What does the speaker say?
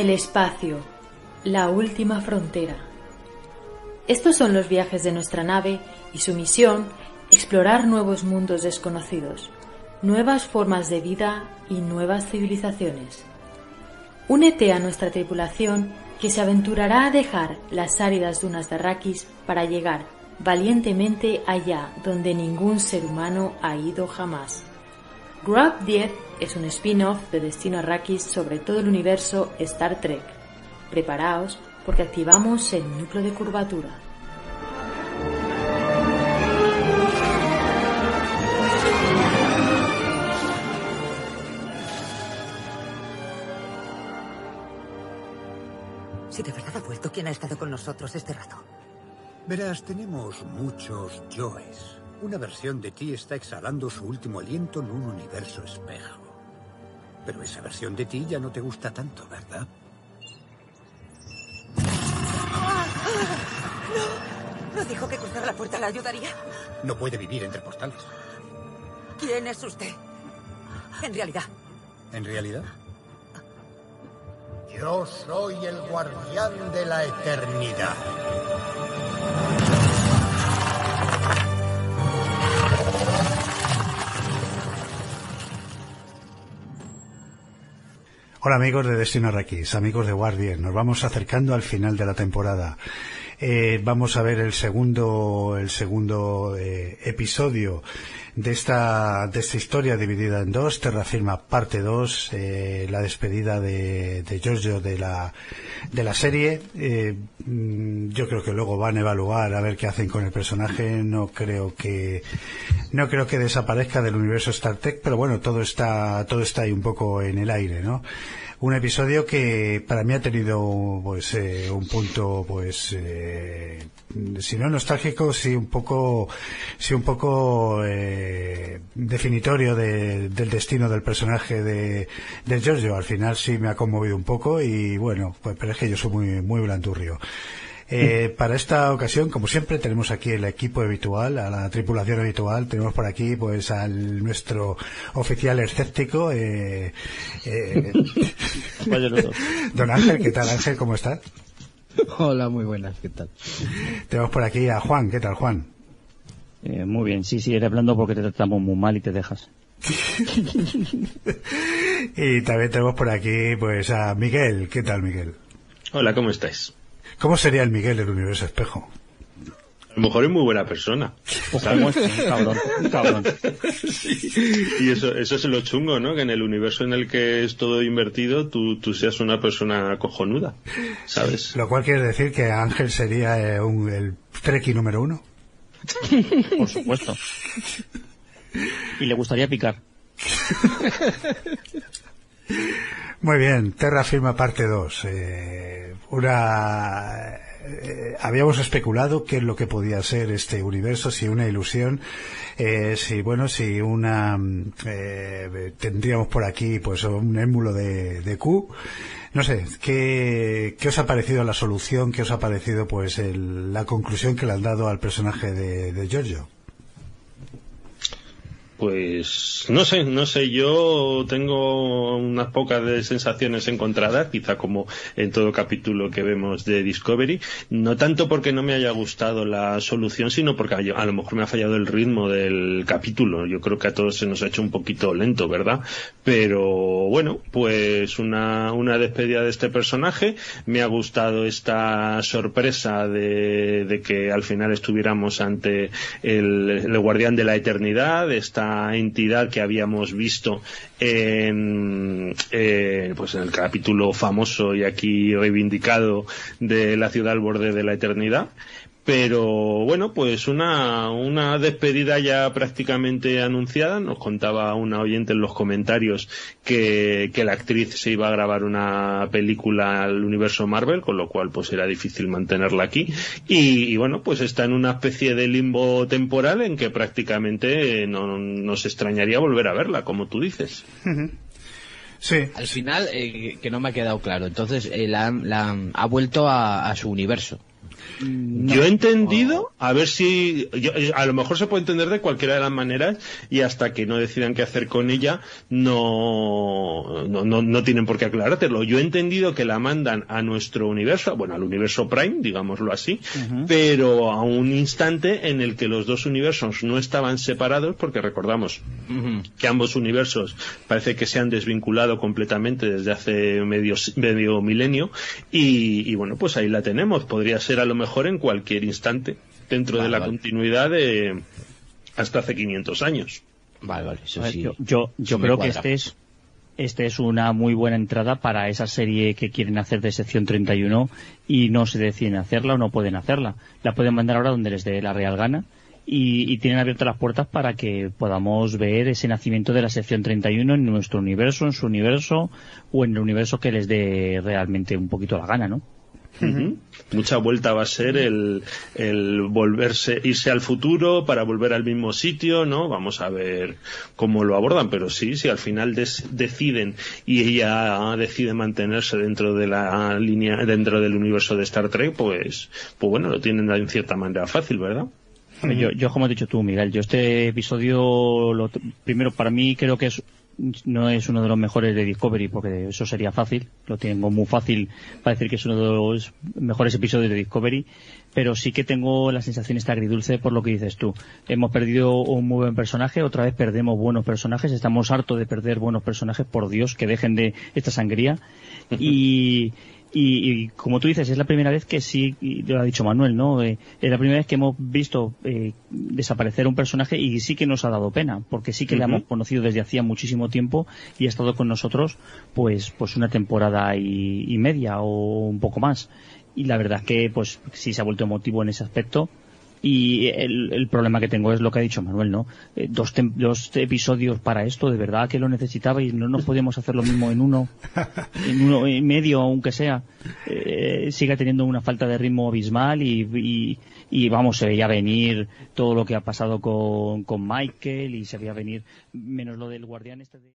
El espacio, la última frontera. Estos son los viajes de nuestra nave y su misión, explorar nuevos mundos desconocidos, nuevas formas de vida y nuevas civilizaciones. Únete a nuestra tripulación que se aventurará a dejar las áridas dunas de Arrakis para llegar valientemente allá donde ningún ser humano ha ido jamás. Grab 10 es un spin-off de Destino Arrakis sobre todo el universo Star Trek. Preparaos porque activamos el núcleo de curvatura. Si de verdad ha vuelto, ¿quién ha estado con nosotros este rato? Verás, tenemos muchos yoes. Una versión de ti está exhalando su último aliento en un universo espejo. Pero esa versión de ti ya no te gusta tanto, ¿verdad? ¿No? ¿No dijo que cruzar la puerta la ayudaría? No puede vivir entre portales. ¿Quién es usted? En realidad. ¿En realidad? Yo soy el guardián de la eternidad. Hola amigos de Destino Arrakis, amigos de Guardian, nos vamos acercando al final de la temporada. Eh, vamos a ver el segundo, el segundo eh, episodio de esta, de esta historia dividida en dos, Terrafirma parte 2, eh, la despedida de, de Giorgio de la, de la serie. Eh, mm, yo creo que luego van a evaluar a ver qué hacen con el personaje. No creo que, no creo que desaparezca del universo Star Trek, pero bueno, todo está, todo está ahí un poco en el aire, ¿no? un episodio que para mí ha tenido pues eh, un punto pues eh, si no nostálgico sí un poco sí un poco eh, definitorio de, del destino del personaje de, de Giorgio al final sí me ha conmovido un poco y bueno pues pero es que yo soy muy muy blandurrio eh, para esta ocasión, como siempre, tenemos aquí el equipo habitual, a la tripulación habitual. Tenemos por aquí, pues, al nuestro oficial escéptico, eh, eh, Don Ángel. ¿Qué tal, Ángel? ¿Cómo estás? Hola, muy buenas. ¿Qué tal? Tenemos por aquí a Juan. ¿Qué tal, Juan? Eh, muy bien. Sí, sí, eres hablando porque te tratamos muy mal y te dejas. y también tenemos por aquí, pues, a Miguel. ¿Qué tal, Miguel? Hola, ¿cómo estáis? ¿Cómo sería el Miguel del universo espejo? A lo mejor es muy buena persona. ¿sabes? cabrón, cabrón. Y eso, eso es lo chungo, ¿no? Que en el universo en el que es todo invertido, tú, tú seas una persona cojonuda, ¿sabes? Lo cual quiere decir que Ángel sería eh, un, el Treki número uno. Por supuesto. Y le gustaría picar. Muy bien, Terra Firma parte 2. Eh, una eh, habíamos especulado qué es lo que podía ser este universo, si una ilusión, eh, si bueno, si una eh, tendríamos por aquí pues un émulo de, de Q. No sé, ¿qué, ¿qué os ha parecido la solución? ¿Qué os ha parecido pues el, la conclusión que le han dado al personaje de, de Giorgio? Pues no sé, no sé, yo tengo unas pocas de sensaciones encontradas, quizá como en todo capítulo que vemos de Discovery, no tanto porque no me haya gustado la solución, sino porque a lo mejor me ha fallado el ritmo del capítulo. Yo creo que a todos se nos ha hecho un poquito lento, ¿verdad? Pero bueno, pues una, una despedida de este personaje, me ha gustado esta sorpresa de, que al final estuviéramos ante el, el guardián de la eternidad, esta entidad que habíamos visto en, eh, pues en el capítulo famoso y aquí reivindicado de la ciudad al borde de la eternidad pero bueno, pues una, una despedida ya prácticamente anunciada. Nos contaba una oyente en los comentarios que, que la actriz se iba a grabar una película al universo Marvel, con lo cual pues era difícil mantenerla aquí. Y, bueno, pues está en una especie de limbo temporal en que prácticamente no nos extrañaría volver a verla, como tú dices. Sí. Al final, eh, que no me ha quedado claro. Entonces, eh, la, ha vuelto a su universo. Yo he entendido, a ver si, a lo mejor se puede entender de cualquiera de las maneras y hasta que no decidan qué hacer con ella no, no, no, tienen por qué aclarártelo. Yo he entendido que la mandan a nuestro universo, bueno, al universo Prime, digámoslo así, pero a un instante en el que los dos universos no estaban separados porque recordamos que ambos universos parece que se han desvinculado completamente desde hace medio, medio milenio y, y bueno, pues ahí la tenemos. Podría ser a lo mejor en cualquier instante dentro de la continuidad de hasta hace 500 años. Vale, vale, Yo, yo, creo que este es este es una muy buena entrada para esa serie que quieren hacer de sección 31 y no se deciden hacerla o no pueden hacerla. La pueden mandar ahora donde les dé la real gana y, y, tienen abiertas las puertas para que podamos ver ese nacimiento de la sección 31 en nuestro universo, en su universo o en el universo que les dé realmente un poquito la gana, ¿no? Mucha vuelta va a ser el, el, volverse, irse al futuro para volver al mismo sitio, ¿no? Vamos a ver cómo lo abordan, pero sí, si al final deciden y ella decide mantenerse dentro de la línea, dentro del universo de Star Trek, pues, pues bueno, lo tienen en cierta manera fácil, ¿verdad? Yo, yo, como has dicho tú, Miguel, yo este episodio, lo, primero, para mí creo que es no es uno de los mejores de Discovery porque eso sería fácil, lo tengo muy fácil para decir que es uno de los mejores episodios de Discovery, pero sí que tengo la sensación esta agridulce por lo que dices tú. Hemos perdido un muy buen personaje, otra vez perdemos buenos personajes, estamos hartos de perder buenos personajes, por Dios, que dejen de esta sangría. Y, y, como tú dices, es la primera vez que sí, y lo ha dicho Manuel, ¿no? Eh, es la primera vez que hemos visto eh, desaparecer un personaje y sí que nos ha dado pena, porque sí que le hemos conocido desde hacía muchísimo tiempo y ha estado con nosotros, pues, pues una temporada y, media o un poco más. Y la verdad es que, pues, sí se ha vuelto emotivo en ese aspecto y el, problema que tengo es lo que ha dicho Manuel, ¿no? Eh, dos, dos, episodios para esto, de verdad que lo necesitaba y no nos podemos hacer lo mismo en uno, en uno y medio, aunque sea. Eh, sigue teniendo una falta de ritmo abismal y, y, vamos, se veía venir todo lo que ha pasado con, con Michael y se veía venir menos lo del guardián este de...